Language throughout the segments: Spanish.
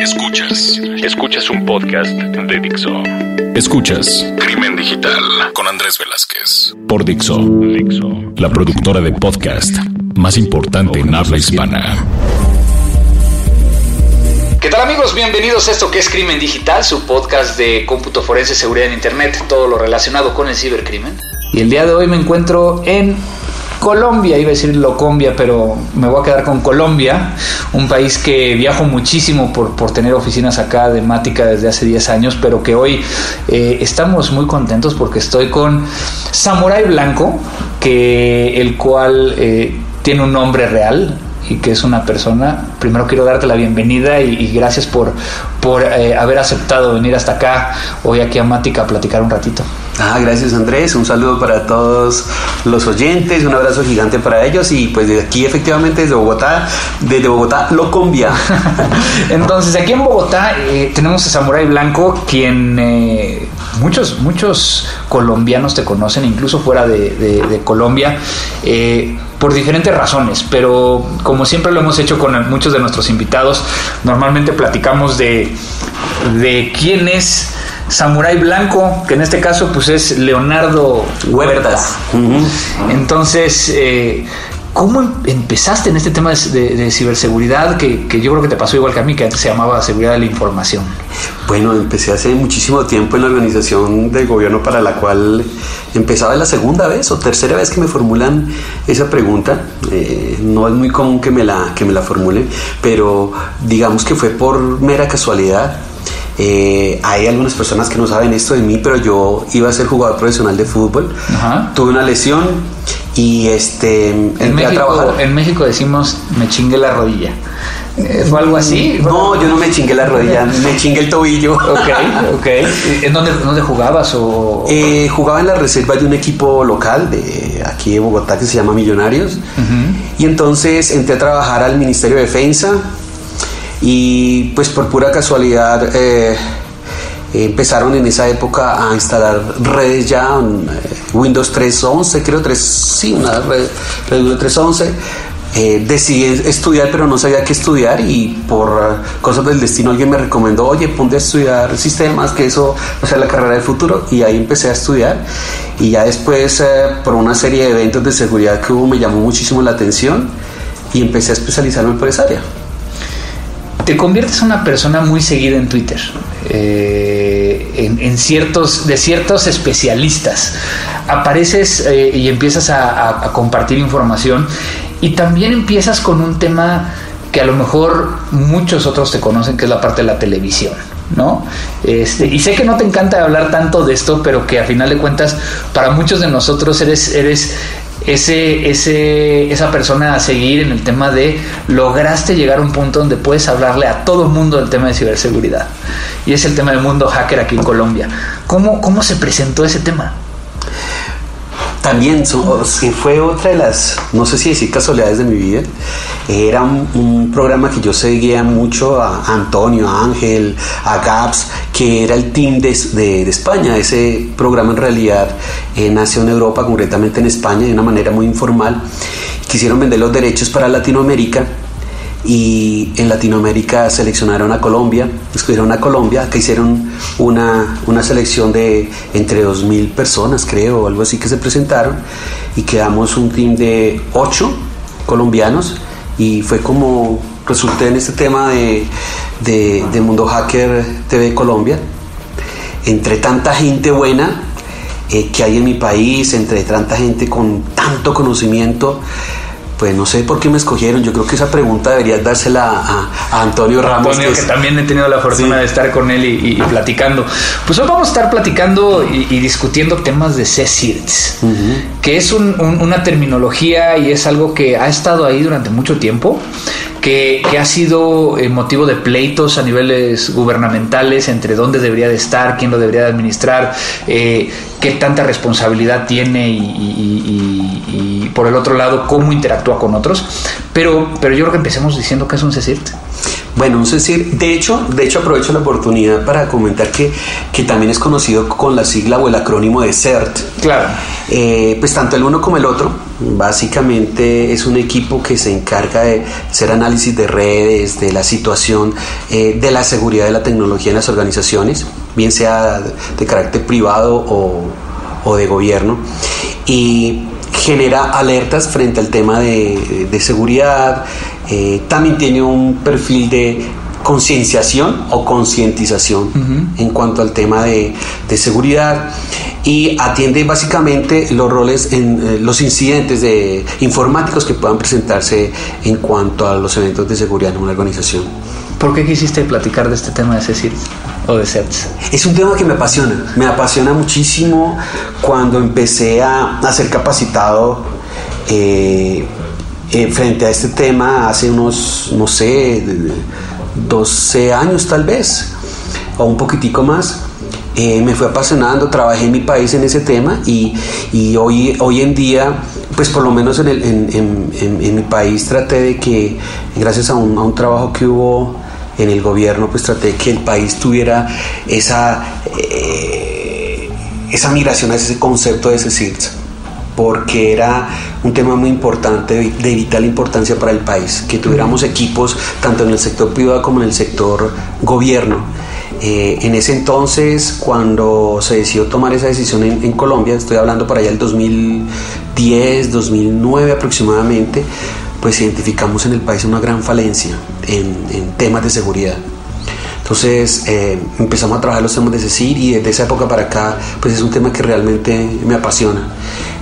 Escuchas. Escuchas un podcast de Dixo. Escuchas Crimen Digital con Andrés Velázquez. Por Dixo. Dixo. La productora de podcast más importante en habla hispana. ¿Qué tal amigos? Bienvenidos a esto que es Crimen Digital, su podcast de cómputo forense, seguridad en Internet, todo lo relacionado con el cibercrimen. Y el día de hoy me encuentro en Colombia, iba a decir Locombia, pero me voy a quedar con Colombia, un país que viajo muchísimo por, por tener oficinas acá de Mática desde hace 10 años, pero que hoy eh, estamos muy contentos porque estoy con Samurai Blanco, que el cual eh, tiene un nombre real, y que es una persona, primero quiero darte la bienvenida y, gracias por, por eh, haber aceptado venir hasta acá, hoy aquí a Mática a platicar un ratito. Ah, gracias Andrés, un saludo para todos los oyentes, un abrazo gigante para ellos y pues desde aquí efectivamente desde Bogotá, desde Bogotá, Locombia. Entonces aquí en Bogotá eh, tenemos a Samurai Blanco, quien eh, muchos, muchos colombianos te conocen, incluso fuera de, Colombia. Eh, por diferentes razones, pero como siempre lo hemos hecho con muchos de nuestros invitados, normalmente platicamos de, de quién es Samurai Blanco, que en este caso pues es Leonardo Huertas. Uh -huh. Entonces, eh, ¿cómo em-, empezaste en este tema de, de, de ciberseguridad que, que, yo creo que te pasó igual que a mí, que antes se llamaba seguridad de la información? Bueno, empecé hace muchísimo tiempo en la organización del gobierno para la cual empezaba la segunda vez o tercera vez que me formulan esa pregunta. Eh, no es muy común que me, la, que me la formulen, pero digamos que fue por mera casualidad. Eh, hay algunas personas que no saben esto de mí, pero yo iba a ser jugador profesional de fútbol. Ajá. Tuve una lesión y este en México, en México decimos me chingué la rodilla. ¿Fue algo así? No, yo no me chingué la rodilla, me chingué el tobillo. Ok, ok. ¿En dónde, dónde jugabas? O... Eh, jugaba en la reserva de un equipo local de aquí de Bogotá que se llama Millonarios. Uh -huh. Y entonces entré a trabajar al Ministerio de Defensa y pues por pura casualidad eh, empezaron en esa época a instalar redes ya, eh, Windows 3.11, creo, 3, sí, una red, Windows 3.11. Eh, decidí estudiar, pero no sabía qué estudiar y por cosas del destino alguien me recomendó, oye, ponte a estudiar sistemas, que eso va a ser la carrera del futuro y ahí empecé a estudiar. Y ya después por una serie de eventos de seguridad que hubo me llamó muchísimo la atención y empecé a especializarme por esa área te conviertes en una persona muy seguida en Twitter, eh, en, ciertos, de ciertos especialistas. Apareces eh, y empiezas a, compartir información y también empiezas con un tema que a lo mejor muchos otros te conocen, que es la parte de la televisión. ¿no? Este, y sé que no te encanta hablar tanto de esto, pero que a final de cuentas, para muchos de nosotros eres, eres ese, ese, esa persona a seguir en el tema de lograste llegar a un punto donde puedes hablarle a todo el mundo del tema de ciberseguridad. Y es el tema del mundo hacker aquí en Colombia. ¿Cómo, cómo se presentó ese tema? También fue otra de las, no sé si decir casualidades de mi vida. Era un, un programa que yo seguía mucho a Antonio, a Ángel, a Gaps, que era el team de, de, de España. Ese programa en realidad eh, nació en Europa, concretamente en España, de una manera muy informal. Quisieron vender los derechos para Latinoamérica y en Latinoamérica seleccionaron a Colombia, escogieron a Colombia, que hicieron una, una selección de entre 2.000 personas, creo, o algo así que se presentaron, y quedamos un team de 8 colombianos, y fue como resulté en este tema de, de, Mundo Hacker TV Colombia, entre tanta gente buena eh, que hay en mi país, entre tanta gente con tanto conocimiento, pues no sé por qué me escogieron. Yo creo que esa pregunta debería dársela a, a Antonio Ramos. Antonio, que, es... que, también he tenido la fortuna sí. de estar con él y, y, y, platicando. Pues hoy vamos a estar platicando y, y discutiendo temas de CSIRTs, uh -huh. que es un, un, una terminología y es algo que ha estado ahí durante mucho tiempo. Que, que, ha sido eh, motivo de pleitos a niveles gubernamentales entre dónde debería de estar, quién lo debería de administrar, eh, qué tanta responsabilidad tiene y, y, y, por el otro lado cómo interactúa con otros. Pero, pero yo creo que empecemos diciendo que es un CECIRT. Bueno, un CECIRT, de hecho, de hecho aprovecho la oportunidad para comentar que, que también es conocido con la sigla o el acrónimo de CERT. Claro. Eh, pues tanto el uno como el otro Básicamente es un equipo que se encarga de hacer análisis de redes, de la situación eh, de la seguridad de la tecnología en las organizaciones, bien sea de carácter privado o, de gobierno, y genera alertas frente al tema de, seguridad. Eh, también tiene un perfil de concienciación o concientización en cuanto al tema de, seguridad y atiende básicamente los roles en eh, los incidentes de informáticos que puedan presentarse en cuanto a los eventos de seguridad en una organización. ¿Por qué quisiste platicar de este tema de CECIRS o de CERTS? Es un tema que me apasiona, me apasiona muchísimo cuando empecé a, ser capacitado eh, eh, frente a este tema hace unos, no sé, 12 años tal vez, o un poquitico más. Eh, me fue apasionando, trabajé en mi país en ese tema y, y hoy, hoy en día, pues por lo menos en, el, en, en, mi país traté de que, gracias a un, a un, trabajo que hubo en el gobierno, pues traté de que el país tuviera esa, eh, esa migración a ese concepto de ese CIRTS porque era un tema muy importante, de vital importancia para el país, que tuviéramos equipos tanto en el sector privado como en el sector gobierno. Eh, en ese entonces, cuando se decidió tomar esa decisión en, Colombia, estoy hablando para allá del 2010, 2009 aproximadamente, pues identificamos en el país una gran falencia en, temas de seguridad. Entonces eh, empezamos a trabajar los temas de CECIR y desde esa época para acá, pues es un tema que realmente me apasiona.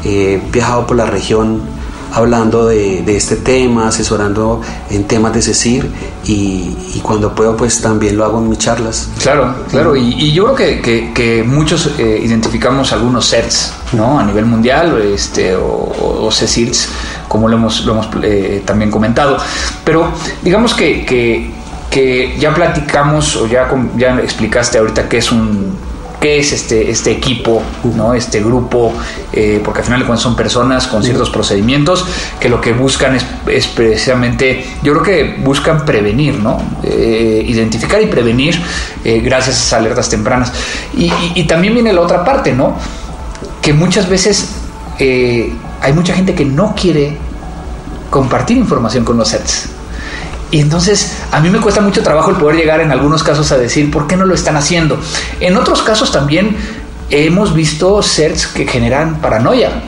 He viajado por la región hablando de, este tema, asesorando en temas de CECIR y, cuando puedo pues también lo hago en mis charlas. Claro, claro, y, yo creo que, muchos eh, identificamos algunos CERTs ¿no? a nivel mundial este, o, o CECIRs, como lo hemos, lo hemos eh, también comentado, pero digamos que, que, ya platicamos o ya, ya explicaste ahorita que es un qué es este, este equipo, ¿no? este grupo, eh, porque al final de cuentas son personas con ciertos procedimientos que lo que buscan es, precisamente, yo creo que buscan prevenir, ¿no? Eh, identificar y prevenir eh, gracias a esas alertas tempranas. Y, también viene la otra parte, ¿no? Que muchas veces hay mucha gente que no quiere compartir información con los sets. Y entonces a mí me cuesta mucho trabajo el poder llegar en algunos casos a decir por qué no lo están haciendo. En otros casos también hemos visto sets que generan paranoia.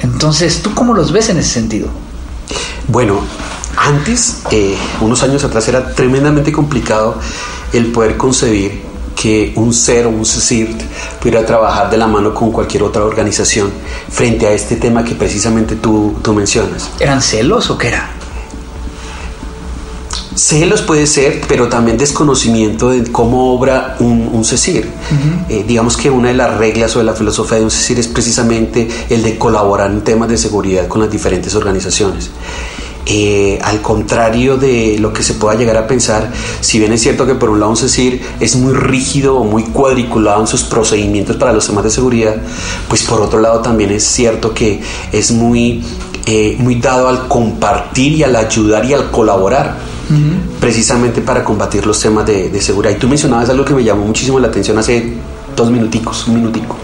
Entonces, ¿tú cómo los ves en ese sentido? Bueno, antes, eh, unos años atrás, era tremendamente complicado el poder concebir que un ser o un CIRT pudiera trabajar de la mano con cualquier otra organización frente a este tema que precisamente tú, tú mencionas. ¿Eran celos o qué era? Celos puede ser, pero también desconocimiento de cómo obra un, un CECIR. Eh, digamos que una de las reglas o de la filosofía de un CECIR es precisamente el de colaborar en temas de seguridad con las diferentes organizaciones. Eh, al contrario de lo que se pueda llegar a pensar, si bien es cierto que por un lado un CECIR es muy rígido o muy cuadriculado en sus procedimientos para los temas de seguridad, pues por otro lado también es cierto que es muy, eh, muy dado al compartir y al ayudar y al colaborar precisamente para combatir los temas de, seguridad. Y tú mencionabas algo que me llamó muchísimo la atención hace dos minuticos, un minutico,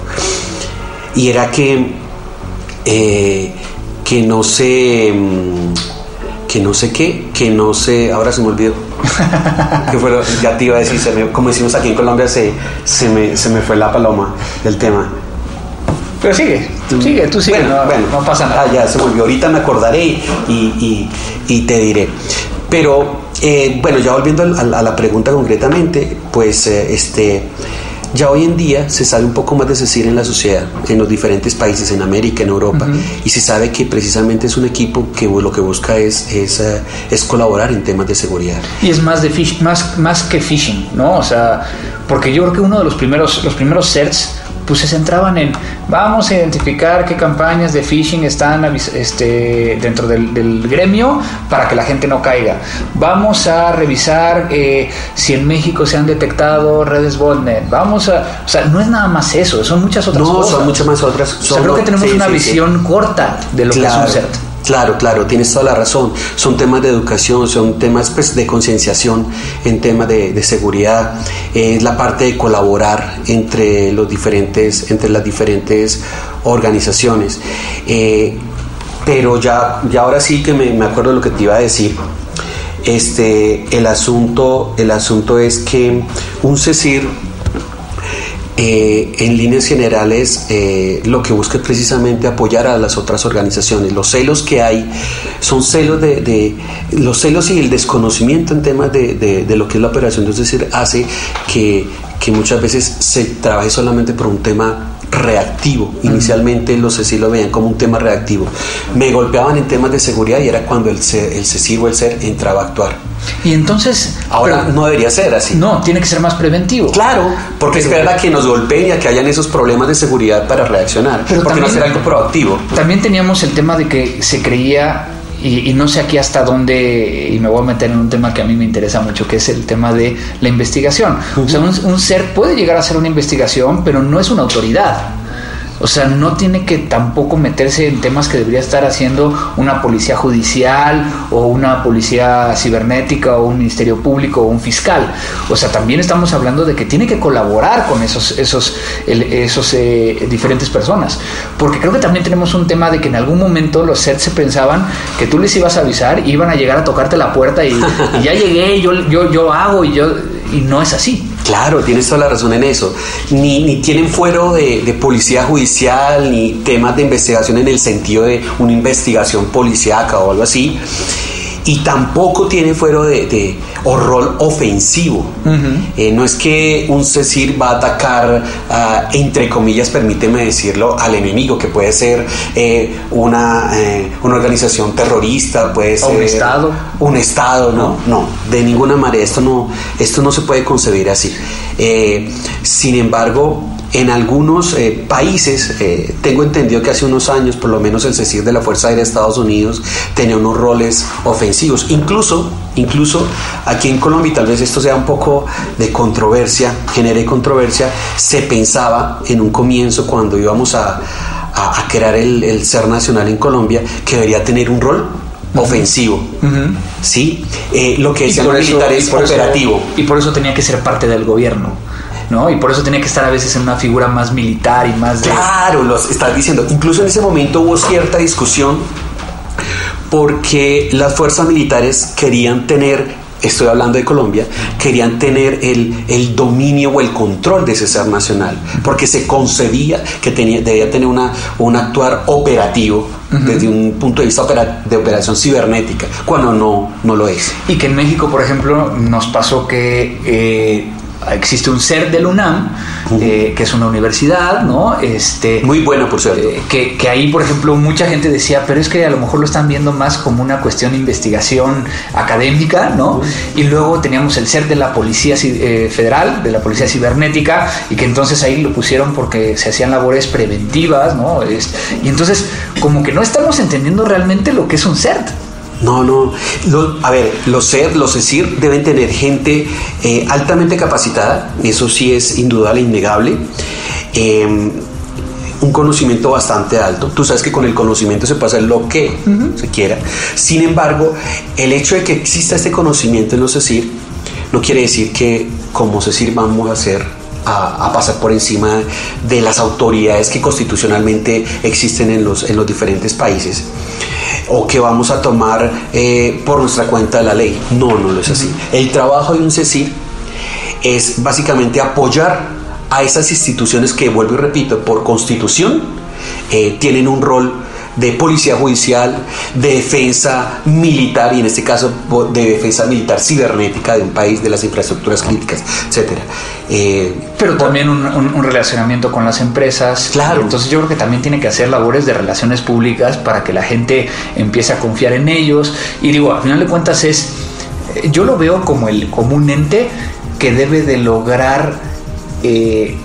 y era que, eh, que no sé, mm, que no sé qué, que no sé, ahora se me olvidó. que fue lo, ya te iba a decir, como decimos aquí en Colombia, se, se, me, se me fue la paloma del tema. Pero sigue, tú, sigue, tú sigue, no, no, pasa nada. Ah, ya se volvió, ahorita me acordaré y, y, y te diré. Pero eh, bueno, ya volviendo a, la pregunta concretamente, pues eh, este, ya hoy en día se sabe un poco más de CECIR en la sociedad, en los diferentes países, en América, en Europa, y se sabe que precisamente es un equipo que lo que busca es, es, eh, es colaborar en temas de seguridad. Y es más, de fish, más, más que phishing, ¿no? O sea, porque yo creo que uno de los primeros, los primeros CERTs pues se centraban en vamos a identificar qué campañas de phishing están este, dentro del, gremio para que la gente no caiga. Vamos a revisar eh, si en México se han detectado redes botnet. Vamos a, o sea, no es nada más eso, son muchas otras cosas. No, son muchas más otras. creo que tenemos una visión corta de lo que es un CERT. Claro, claro, tienes toda la razón. Son temas de educación, son temas pues, de concienciación en temas de, seguridad. Es la parte de colaborar entre, los diferentes, entre las diferentes organizaciones. Eh, Pero ya, ya ahora sí que me, me acuerdo de lo que te iba a decir. Este, el asunto, el asunto es que un CECIR eh, en líneas generales eh, lo que busca es precisamente apoyar a las otras organizaciones. Los celos que hay son celos de, los celos y el desconocimiento en temas de, lo que es la operación, es decir, hace que, que muchas veces se trabaje solamente por un tema reactivo. Inicialmente los CECIR lo veían como un tema reactivo. Me golpeaban en temas de seguridad y era cuando el, el CECIR o el SER entraba a actuar. Y entonces... Ahora no debería ser así. No, tiene que ser más preventivo. Claro, porque esperar a que nos golpeen y a que hayan esos problemas de seguridad para reaccionar. Pero porque no hacer algo proactivo. También teníamos el tema de que se creía y, no sé aquí hasta dónde, y me voy a meter en un tema que a mí me interesa mucho, que es el tema de la investigación. O sea, un, ser puede llegar a ser una investigación, pero no es una autoridad. O sea, no tiene que tampoco meterse en temas que debería estar haciendo una policía judicial o una policía cibernética o un ministerio público o un fiscal. O sea, también estamos hablando de que tiene que colaborar con esos, esos, esos eh, diferentes personas. Porque creo que también tenemos un tema de que en algún momento los sets se pensaban que tú les ibas a avisar y iban a llegar a tocarte la puerta y, ya llegué, yo, yo, yo hago y yo y no es así. Claro, tienes toda la razón en eso. Ni, tienen fuero de, de, policía judicial, ni temas de investigación en el sentido de una investigación policíaca o algo así y tampoco tiene fuero de, o rol ofensivo. Eh, no es que un CECIR va a atacar, ah, entre comillas, permíteme decirlo, al enemigo, que puede ser eh, una, eh, una organización terrorista, puede ser... un Estado. Un Estado, no, no, de ninguna manera, esto no, esto no se puede concebir así. Sin embargo, en algunos eh, países, eh, tengo entendido que hace unos años, por lo menos el CECIR de la Fuerza Aérea de Estados Unidos tenía unos roles ofensivos. Incluso, incluso aquí en Colombia, tal vez esto sea un poco de controversia, genere controversia, se pensaba en un comienzo cuando íbamos a, crear el, Ser Nacional en Colombia que debería tener un rol ofensivo. ¿Sí? Eh, lo que decían los militares operativo. y por eso tenía que ser parte del gobierno. ¿no? Y por eso tenía que estar a veces en una figura más militar y más de... Claro, los estás diciendo. Incluso en ese momento hubo cierta discusión porque las fuerzas militares querían tener estoy hablando de Colombia, querían tener el, dominio o el control de ese ser nacional, porque se concebía que tenía, debía tener una, un actuar operativo desde un punto de vista de operación cibernética, cuando no, no lo es. Y que en México, por ejemplo, nos pasó que... Eh, existe un ser del UNAM, eh, que es una universidad, ¿no? Este, Muy bueno, por cierto. Eh, que, que, ahí, por ejemplo, mucha gente decía, pero es que a lo mejor lo están viendo más como una cuestión de investigación académica, ¿no? Y luego teníamos el ser de la Policía eh, Federal, de la Policía Cibernética, y que entonces ahí lo pusieron porque se hacían labores preventivas, ¿no? y entonces, como que no estamos entendiendo realmente lo que es un CERT. No, no. a ver, los SER, los ESIR deben tener gente eh, altamente capacitada, eso sí es indudable, innegable. Em, un conocimiento bastante alto. Tú sabes que con el conocimiento se puede hacer lo que se quiera. Sin embargo, el hecho de que exista este conocimiento en los ESIR no quiere decir que como CECIR vamos a hacer a, pasar por encima de las autoridades que constitucionalmente existen en los, en los diferentes países o que vamos a tomar eh, por nuestra cuenta la ley. No, no lo es así. El trabajo de un CECIR es básicamente apoyar a esas instituciones que, vuelvo y repito, por constitución eh, tienen un rol de policía judicial, de defensa militar y en este caso de defensa militar cibernética de un país, de las infraestructuras críticas, etcétera. Eh, Pero también un, relacionamiento con las empresas. Claro. Entonces yo creo que también tiene que hacer labores de relaciones públicas para que la gente empiece a confiar en ellos. Y digo, al final de cuentas es, eh, yo lo veo como, el, como un ente que debe de lograr eh,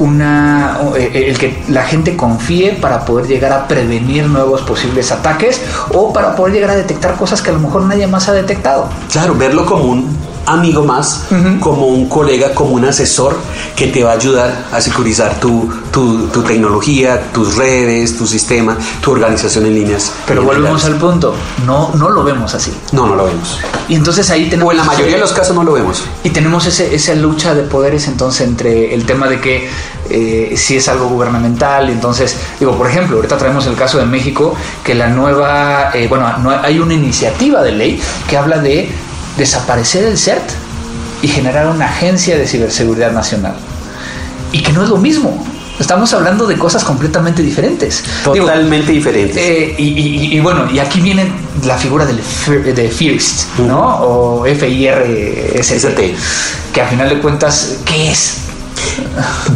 una eh, el que la gente confíe para poder llegar a prevenir nuevos posibles ataques o para poder llegar a detectar cosas que a lo mejor nadie más ha detectado. Claro, verlo como un amigo más, como un colega, como un asesor que te va a ayudar a securizar tu, tu, tecnología, tus redes, tu sistema, tu organización en líneas. Pero volvemos al punto, no, no lo vemos así. No, no lo vemos. Y entonces ahí tenemos... O en la mayoría de los casos no lo vemos. Y tenemos ese, esa lucha de poderes entonces entre el tema de que eh, si es algo gubernamental. Entonces, digo, por ejemplo, ahorita traemos el caso de México, que la nueva, eh, bueno, hay una iniciativa de ley que habla de desaparecer el CERT y generar una agencia de ciberseguridad nacional. Y que no es lo mismo. Estamos hablando de cosas completamente diferentes. Totalmente diferentes. Eh, y, bueno, y aquí viene la figura del, de FIRST, ¿no? O F-I-R-S-T. Que al final de cuentas, ¿qué es?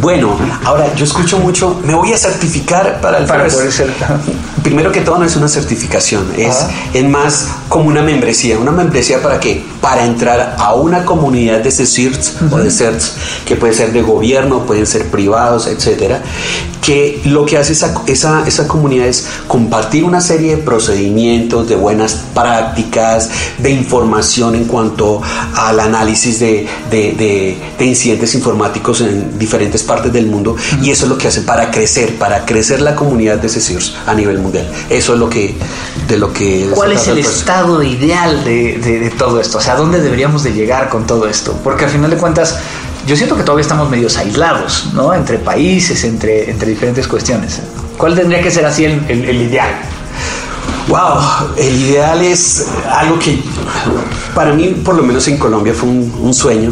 Bueno, ahora yo escucho mucho, me voy a certificar para el para poder ser. Primero que todo no es una certificación, es, es más como una membresía. ¿Una membresía para qué? Para entrar a una comunidad de CECIRTs o de CERTs, que puede ser de gobierno, pueden ser privados, etcétera, que lo que hace esa, esa, esa comunidad es compartir una serie de procedimientos, de buenas prácticas, de información en cuanto al análisis de, de, de incidentes informáticos en diferentes partes del mundo y eso es lo que hace para crecer, para crecer la comunidad de CECIRS a nivel mundial. Eso es lo que de lo que ¿Cuál es el estado ideal de, de, todo esto? O sea, ¿a dónde deberíamos de llegar con todo esto? Porque al final de cuentas yo siento que todavía estamos medios aislados, ¿no? Entre países, entre, entre diferentes cuestiones. ¿Cuál tendría que ser así el, el, ideal? Wow, el ideal es algo que para mí, por lo menos en Colombia, fue un, un sueño.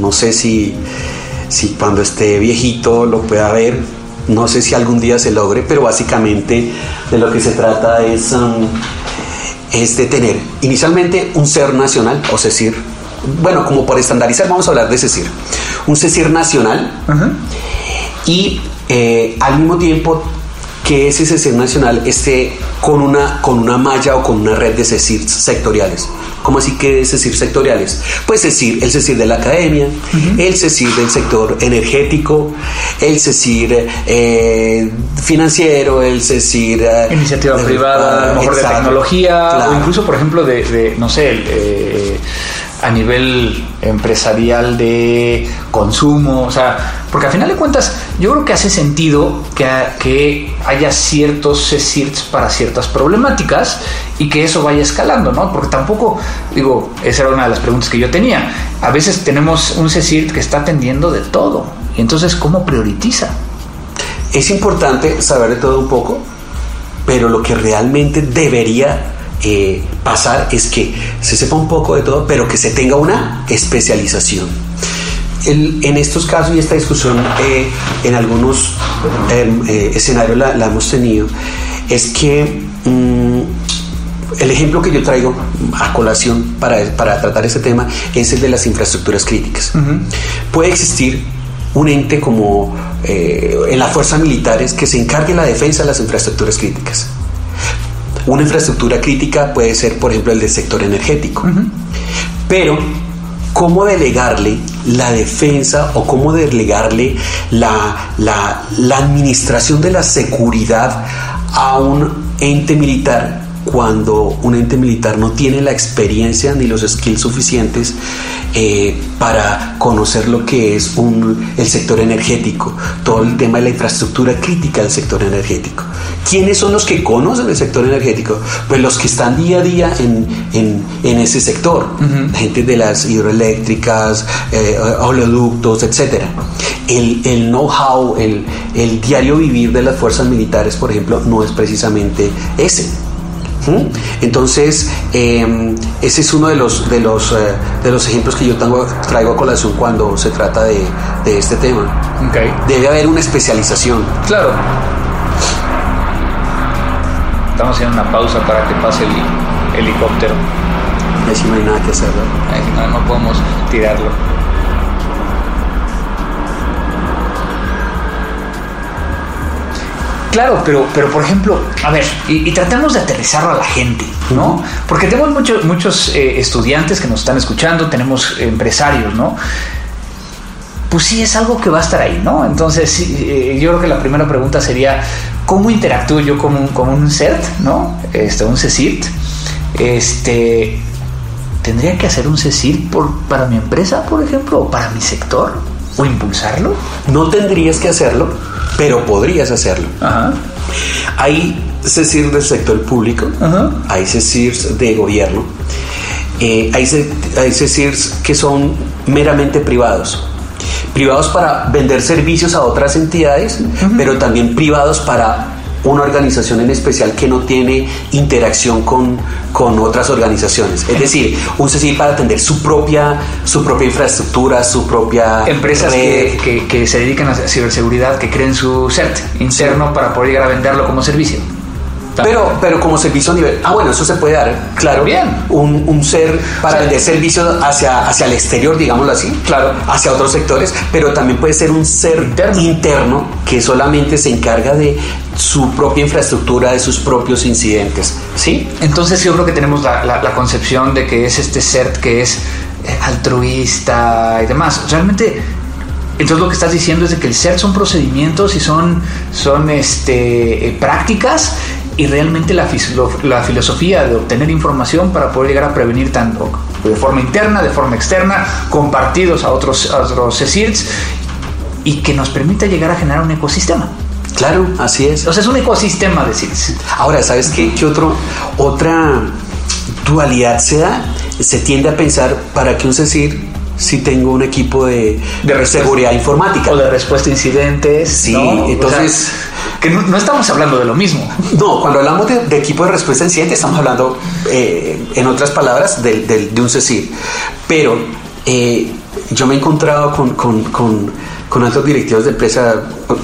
No sé si si cuando esté viejito lo pueda ver. No sé si algún día se logre, pero básicamente de lo que se trata es, um, es de tener inicialmente un ser nacional, o CECIR. Bueno, como por estandarizar, vamos a hablar de CECIR. Un CECIR nacional y eh, al mismo tiempo que ese CECIR nacional esté con una, con una malla o con una red de CECIR sectoriales. ¿Cómo así que es decir sectoriales? Pues decir el CECIR de la academia, el CECIR del sector energético, el CECIR eh, financiero, el CECIR... Eh, Iniciativa privada, a lo mejor de tecnología, o incluso, por ejemplo, de, no sé, eh, a nivel empresarial de consumo, o sea, porque al final de cuentas yo creo que hace sentido que, que haya ciertos CECIRTs para ciertas problemáticas y que eso vaya escalando, ¿no? Porque tampoco, digo, esa era una de las preguntas que yo tenía, a veces tenemos un CECIRT que está atendiendo de todo, y entonces, ¿cómo prioriza? Es importante saber de todo un poco, pero lo que realmente debería eh, pasar es que se sepa un poco de todo, pero que se tenga una especialización. en estos casos y esta discusión eh, en algunos em, eh, escenarios la, hemos tenido, es que mm, el ejemplo que yo traigo a colación para, para, tratar este tema es el de las infraestructuras críticas. Puede existir un ente como en las fuerzas militares que se encargue la defensa de las infraestructuras críticas. Una infraestructura crítica puede ser, por ejemplo, el del sector energético. Pero, ¿cómo delegarle la defensa o cómo delegarle la, la, la administración de la seguridad a un ente militar cuando un ente militar no tiene la experiencia ni los skills suficientes eh, para conocer lo que es un, el sector energético, todo el tema de la infraestructura crítica del sector energético. ¿Quiénes son los que conocen el sector energético? Pues los que están día a día en, en, en ese sector, gente de las hidroeléctricas, eh, oleoductos, etc. El, el know-how, el, el diario vivir de las fuerzas militares, por ejemplo, no es precisamente ese. Entonces, em, ese es uno de los, de, los, eh, de los ejemplos que yo tengo, traigo a colación cuando se trata de, este tema. Debe haber una especialización. Claro. Estamos haciendo una pausa para que pase el helicóptero. Ahí no hay nada que hacer. no, no podemos tirarlo. Claro, pero, pero por ejemplo, a ver, y, tratemos de aterrizarlo a la gente, ¿no? Porque tenemos muchos, muchos eh, estudiantes que nos están escuchando, tenemos empresarios, ¿no? Pues sí, es algo que va a estar ahí, ¿no? Entonces, eh, yo creo que la primera pregunta sería, ¿cómo interactúo yo con un, con un CERT, ¿no? Este, un CECIRT. Este, ¿Tendría que hacer un CECIRT por, para mi empresa, por ejemplo, o para mi sector? ¿O impulsarlo? No tendrías que hacerlo pero podrías hacerlo. Hay CECIR del sector público, hay CECIR de gobierno, eh, hay, hay CECIRs que son meramente privados. privados para vender servicios a otras entidades, pero también privados para una organización en especial que no tiene interacción con, con otras organizaciones. Es decir, un CCI para atender su propia, su propia infraestructura, su propia... Empresas que, que, se dedican a ciberseguridad, que creen su CERT interno para poder llegar a venderlo como servicio. Pero, pero como servicio a nivel. Ah, bueno, eso se puede dar, claro. Bien. Un, un ser para vender servicios hacia, hacia el exterior, digámoslo así. Claro. Hacia otros sectores, pero también puede ser un ser interno, que solamente se encarga de su propia infraestructura, de sus propios incidentes. ¿Sí? Entonces, yo creo que tenemos la, la, concepción de que es este ser que es eh, altruista y demás. Realmente entonces lo que estás diciendo es de que el ser son procedimientos y son, son este, eh, prácticas y realmente la, la, filosofía de obtener información para poder llegar a prevenir tanto de forma interna, de forma externa, compartidos a otros, a otros CSIRTs y que nos permita llegar a generar un ecosistema. Claro, así es. O sea, es un ecosistema de CIRTs. Ahora, ¿sabes qué, qué otro, otra dualidad se da? Se tiende a pensar para que un CSIR si tengo un equipo de, de seguridad informática. O de respuesta a incidentes. Sí, entonces que no, estamos hablando de lo mismo. No, cuando hablamos de, equipo de respuesta incidente estamos hablando, eh, en otras palabras, de, un CECIR. Pero eh, yo me he encontrado con, con, altos directivos de empresa,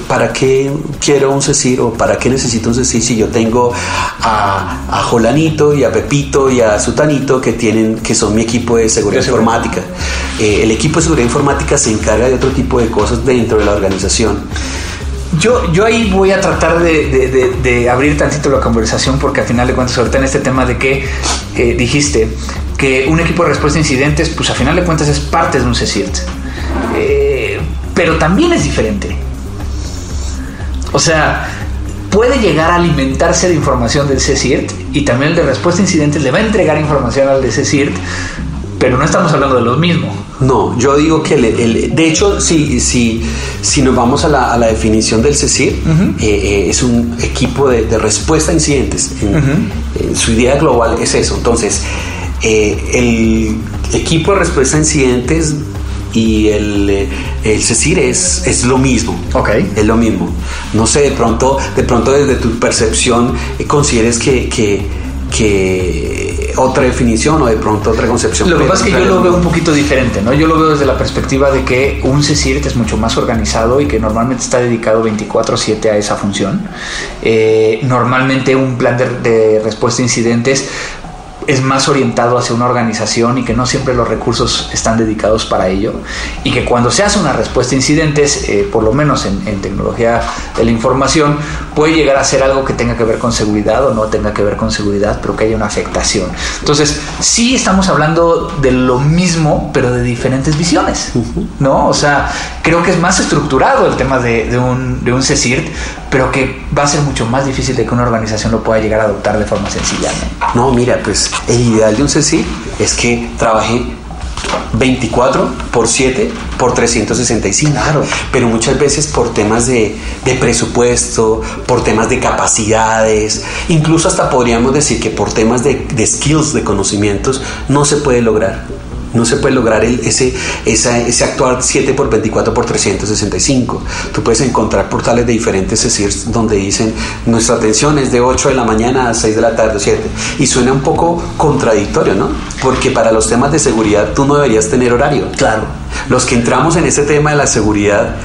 ¿para qué quiero un CECIR o para qué necesito un CECIR si yo tengo a, a Jolanito y a Pepito y a Sutanito que, tienen, que son mi equipo de seguridad informática? Eh, el equipo de seguridad informática se encarga de otro tipo de cosas dentro de la organización. Yo, yo ahí voy a tratar de, abrir tantito la conversación porque al final de cuentas, ahorita en este tema de que eh, dijiste que un equipo de respuesta a incidentes, pues al final de cuentas es parte de un CSIRT. Eh, pero también es diferente. O sea, puede llegar a alimentarse de información del CSIRT y también el de respuesta a incidentes le va a entregar información al de CSIRT, pero no estamos hablando de lo mismo. No, yo digo que el, de hecho, si, si, si nos vamos a la, a la definición del CECIR, eh, eh, es un equipo de, respuesta a incidentes. En, su idea global es eso. Entonces, eh, el equipo de respuesta a incidentes y el, el CECIR es, es lo mismo. Ok. Es lo mismo. No sé, de pronto, de pronto desde tu percepción, consideres que, que, que otra definición o de pronto otra concepción. Lo que pasa es que yo lo veo un poquito diferente, ¿no? Yo lo veo desde la perspectiva de que un CSIRT es mucho más organizado y que normalmente está dedicado 24/7 a esa función. Eh, normalmente un plan de, de respuesta a incidentes es más orientado hacia una organización y que no siempre los recursos están dedicados para ello y que cuando se hace una respuesta a incidentes, eh, por lo menos en, tecnología de la información, puede llegar a ser algo que tenga que ver con seguridad o no tenga que ver con seguridad, pero que haya una afectación. Entonces, sí estamos hablando de lo mismo, pero de diferentes visiones, ¿no? O sea, creo que es más estructurado el tema de, un, de un CSIRT, pero que va a ser mucho más difícil de que una organización lo pueda llegar a adoptar de forma sencilla. No, mira, pues el ideal de un CSI es que trabaje 24 por 7 por 365. Claro. Pero muchas veces por temas de, presupuesto, por temas de capacidades, incluso hasta podríamos decir que por temas de, de skills, de conocimientos, no se puede lograr. No se puede lograr ese, ese actuar 7 por 24 por 365. Tú puedes encontrar portales de diferentes CSIRs donde dicen nuestra atención es de 8 de la mañana a 6 de la tarde, 7. Y suena un poco contradictorio, ¿no? Porque para los temas de seguridad tú no deberías tener horario. Claro. Los que entramos en ese tema de la seguridad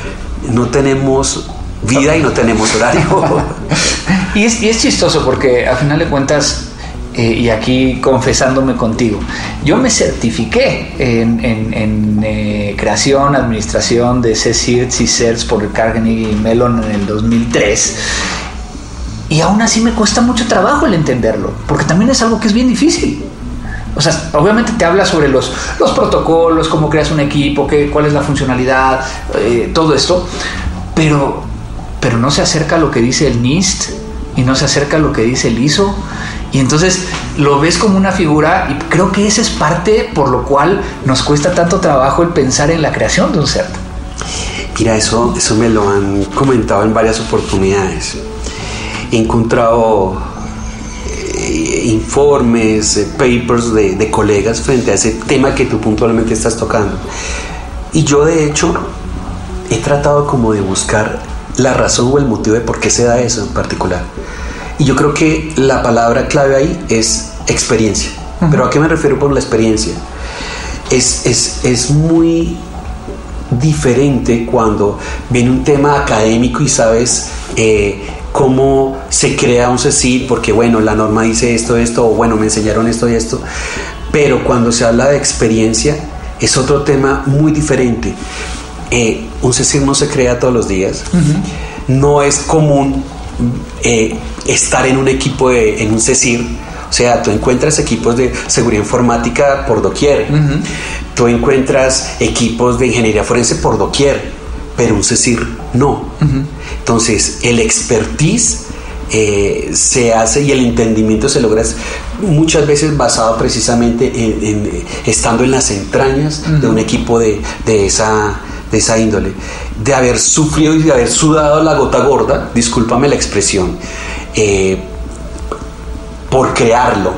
no tenemos vida y no tenemos horario. y, es, y es chistoso porque a final de cuentas eh, y aquí confesándome contigo, yo me certifiqué en, eh, creación, administración de CSIRTs y CERTs por Carnegie y Mellon en el 2003. Y aún así me cuesta mucho trabajo el entenderlo, porque también es algo que es bien difícil. O sea, obviamente te habla sobre los, los protocolos, cómo creas un equipo, qué, cuál es la funcionalidad, eh, todo esto, pero, pero no se acerca a lo que dice el NIST y no se acerca a lo que dice el ISO y entonces lo ves como una figura y creo que esa es parte por lo cual nos cuesta tanto trabajo el pensar en la creación de un CERT. Mira, eso, eso me lo han comentado en varias oportunidades. He encontrado eh, informes, eh, papers de colegas frente a ese tema que tú puntualmente estás tocando. Y yo de hecho he tratado como de buscar la razón o el motivo de por qué se da eso en particular. Y yo creo que la palabra clave ahí es experiencia. ¿Pero a qué me refiero por la experiencia? Es, es, es muy diferente cuando viene un tema académico y sabes eh, cómo se crea un CECID, porque bueno, la norma dice esto, esto, o bueno, me enseñaron esto y esto, pero cuando se habla de experiencia es otro tema muy diferente. Eh, un CECID no se crea todos los días, no es común eh, estar en un equipo, de, en un CECIR, o sea, tú encuentras equipos de seguridad informática por doquier, tú encuentras equipos de ingeniería forense por doquier, pero un CECIR no. Entonces, el expertise eh, se hace y el entendimiento se logra muchas veces basado precisamente en, estando en las entrañas de un equipo de, esa, de esa índole, de haber sufrido y de haber sudado la gota gorda, discúlpame la expresión, eh, por crearlo,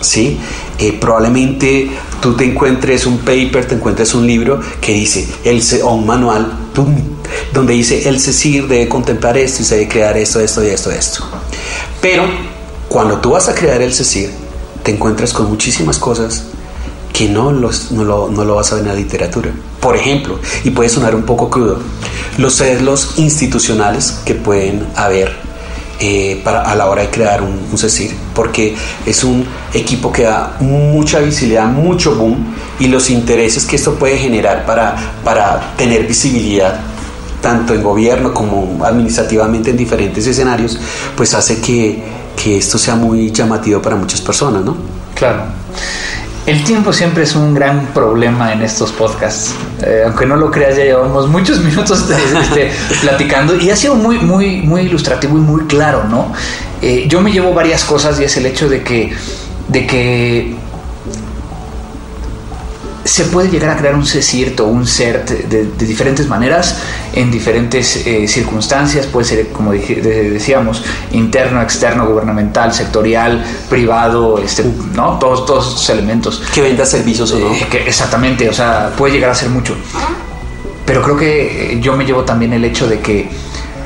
¿sí? Eh, probablemente tú te encuentres un paper, te encuentres un libro que dice, el, o un manual, donde dice, el CECIR debe contemplar esto y se debe crear esto, esto y esto, esto. Pero cuando tú vas a crear el CECIR, te encuentras con muchísimas cosas que no, los, no, lo, no lo vas a ver en la literatura. Por ejemplo, y puede sonar un poco crudo, los sesgos institucionales que pueden haber eh, para, a la hora de crear un, un, CECIR, porque es un equipo que da mucha visibilidad, mucho boom, y los intereses que esto puede generar para, para tener visibilidad tanto en gobierno como administrativamente en diferentes escenarios, pues hace que, que esto sea muy llamativo para muchas personas, ¿no? Claro. El tiempo siempre es un gran problema en estos podcasts. Eh, aunque no lo creas, ya llevamos muchos minutos este, platicando y ha sido muy, muy, muy ilustrativo y muy claro, ¿no? Eh, yo me llevo varias cosas y es el hecho de que, de que se puede llegar a crear un CECIRT o un CERT de, diferentes maneras, en diferentes eh, circunstancias, puede ser, como decíamos, interno, externo, gubernamental, sectorial, privado, este, ¿no? Todos, todos estos elementos. Que venda servicios o no. Eh, que, exactamente, o sea, puede llegar a ser mucho. Pero creo que yo me llevo también el hecho de que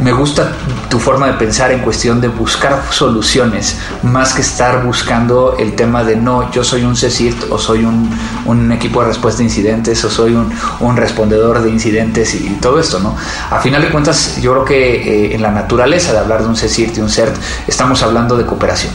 me gusta tu forma de pensar en cuestión de buscar soluciones, más que estar buscando el tema de no, yo soy un CECIRT o soy un, un equipo de respuesta a incidentes o soy un, un, respondedor de incidentes y, todo esto, ¿no? A final de cuentas, yo creo que eh, en la naturaleza de hablar de un CECIRT y un CERT, estamos hablando de cooperación.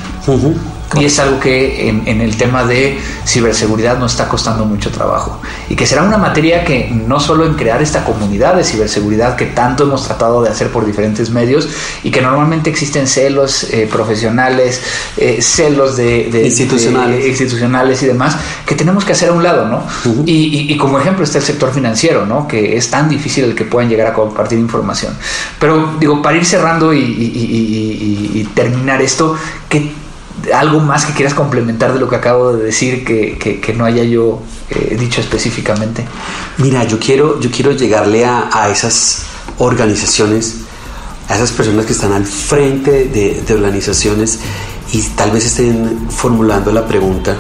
Y es algo que en, el tema de ciberseguridad nos está costando mucho trabajo. Y que será una materia que no solo en crear esta comunidad de ciberseguridad que tanto hemos tratado de hacer por diferentes medios y que normalmente existen celos eh, profesionales, eh, celos de, institucionales. institucionales y demás, que tenemos que hacer a un lado, ¿no? y, como ejemplo está el sector financiero, ¿no? Que es tan difícil el que puedan llegar a compartir información. Pero digo, para ir cerrando y, y terminar esto, ¿qué algo más que quieras complementar de lo que acabo de decir que, no haya yo eh, dicho específicamente. Mira, yo quiero, yo quiero llegarle a, esas organizaciones, a esas personas que están al frente de, organizaciones y tal vez estén formulando la pregunta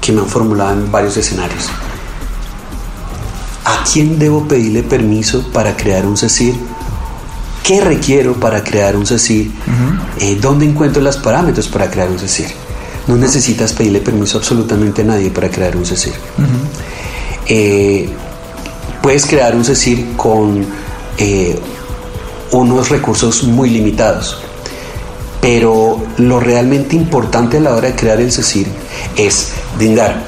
que me han formulado en varios escenarios. ¿A quién debo pedirle permiso para crear un CECIR? ¿Qué requiero para crear un CECIR? Eh, ¿Dónde encuentro los parámetros para crear un CECIR? No necesitas pedirle permiso a absolutamente nadie para crear un CECIR. Eh, puedes crear un CECIR con eh, unos recursos muy limitados. Pero lo realmente importante a la hora de crear el CECIR es brindar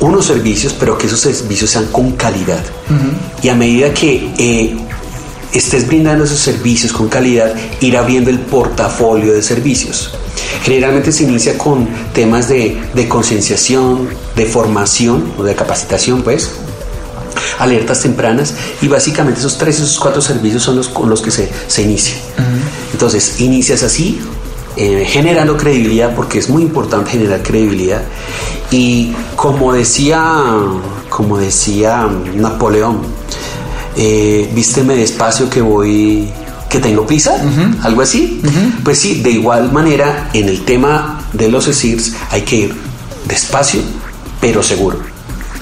unos servicios, pero que esos servicios sean con calidad. Y a medida que estés brindando esos servicios con calidad, ir abriendo el portafolio de servicios. Generalmente se inicia con temas de, concienciación, de formación o de capacitación, pues, alertas tempranas y básicamente esos tres, esos cuatro servicios son los con los que se, se inicia. Entonces, inicias así, eh, generando credibilidad, porque es muy importante generar credibilidad. Y como decía, como decía Napoleón, eh, vísteme despacio que voy, que tengo prisa, algo así. Pues sí, de igual manera, en el tema de los CECIRS hay que ir despacio, pero seguro.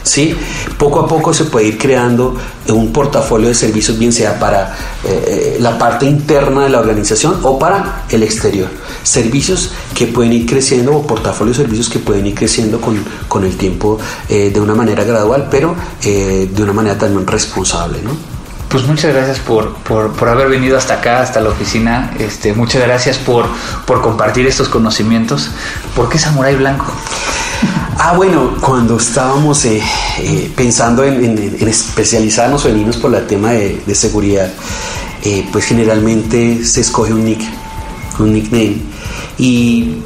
¿sí? Poco a poco se puede ir creando un portafolio de servicios, bien sea para eh, eh, la parte interna de la organización o para el exterior. Servicios que pueden ir creciendo o portafolio de servicios que pueden ir creciendo con, con el tiempo eh, de una manera gradual, pero de una manera también responsable, ¿no? Pues muchas gracias por, por, por, haber venido hasta acá, hasta la oficina. Este, muchas gracias por, por compartir estos conocimientos. ¿Por qué Samurai Blanco? Ah, bueno, cuando estábamos eh, eh, pensando en, especializarnos o en irnos por el tema de, seguridad, eh, pues generalmente se escoge un nick, un nickname. Y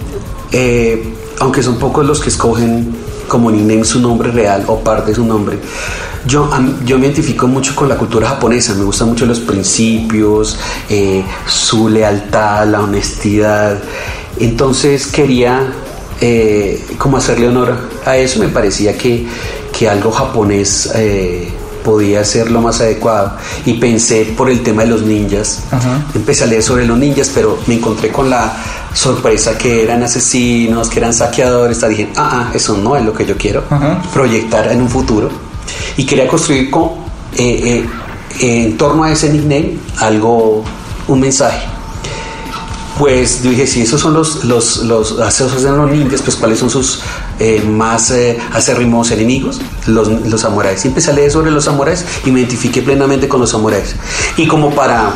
aunque son pocos los que escogen como nickname su nombre real o parte de su nombre, yo, yo me identifico mucho con la cultura japonesa, me gustan mucho los principios, su lealtad, la honestidad. Entonces quería eh, como hacerle honor a eso, me parecía que, que algo japonés eh, podía ser lo más adecuado. Y pensé por el tema de los ninjas. Empecé a leer sobre los ninjas, pero me encontré con la sorpresa que eran asesinos, que eran saqueadores. Dije, ah, ah, eso no es lo que yo quiero proyectar en un futuro. Y quería construir con, eh, en torno a ese nickname algo, un mensaje pues yo dije, si esos son los, los, los de los ninjas, pues cuáles son sus eh, más eh, acérrimos enemigos, los, los samuráis. Y empecé a leer sobre los samuráis y me identifiqué plenamente con los samuráis. Y como para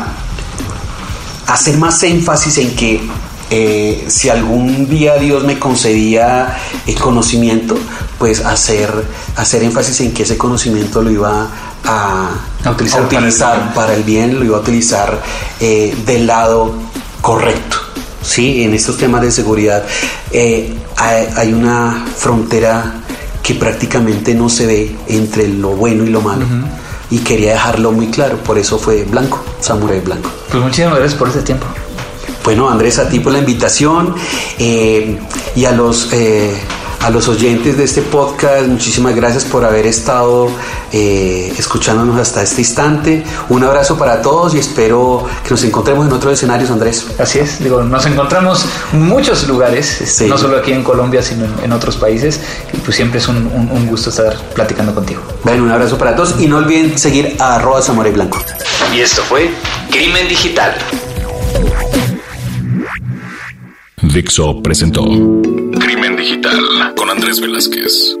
hacer más énfasis en que eh, si algún día Dios me concedía el conocimiento, pues hacer, hacer énfasis en que ese conocimiento lo iba a, utilizar, para, el bien, lo iba a utilizar del lado correcto. Sí, en estos temas de seguridad eh, hay, una frontera que prácticamente no se ve entre lo bueno y lo malo. Y quería dejarlo muy claro, por eso fue blanco, Samurai Blanco. Pues muchísimas gracias por este tiempo. Bueno, Andrés, a ti por la invitación eh, y a los eh, a los oyentes de este podcast, muchísimas gracias por haber estado eh, escuchándonos hasta este instante. Un abrazo para todos y espero que nos encontremos en otros escenarios, Andrés. Así es, digo, nos encontramos en muchos lugares, no solo aquí en Colombia, sino en, otros países. Y pues siempre es un, gusto estar platicando contigo. Bueno, un abrazo para todos y no olviden seguir a arroba Zamora Blanco. Y esto fue Crimen Digital. Dixo presentó Crimen Digital con Andrés Velázquez.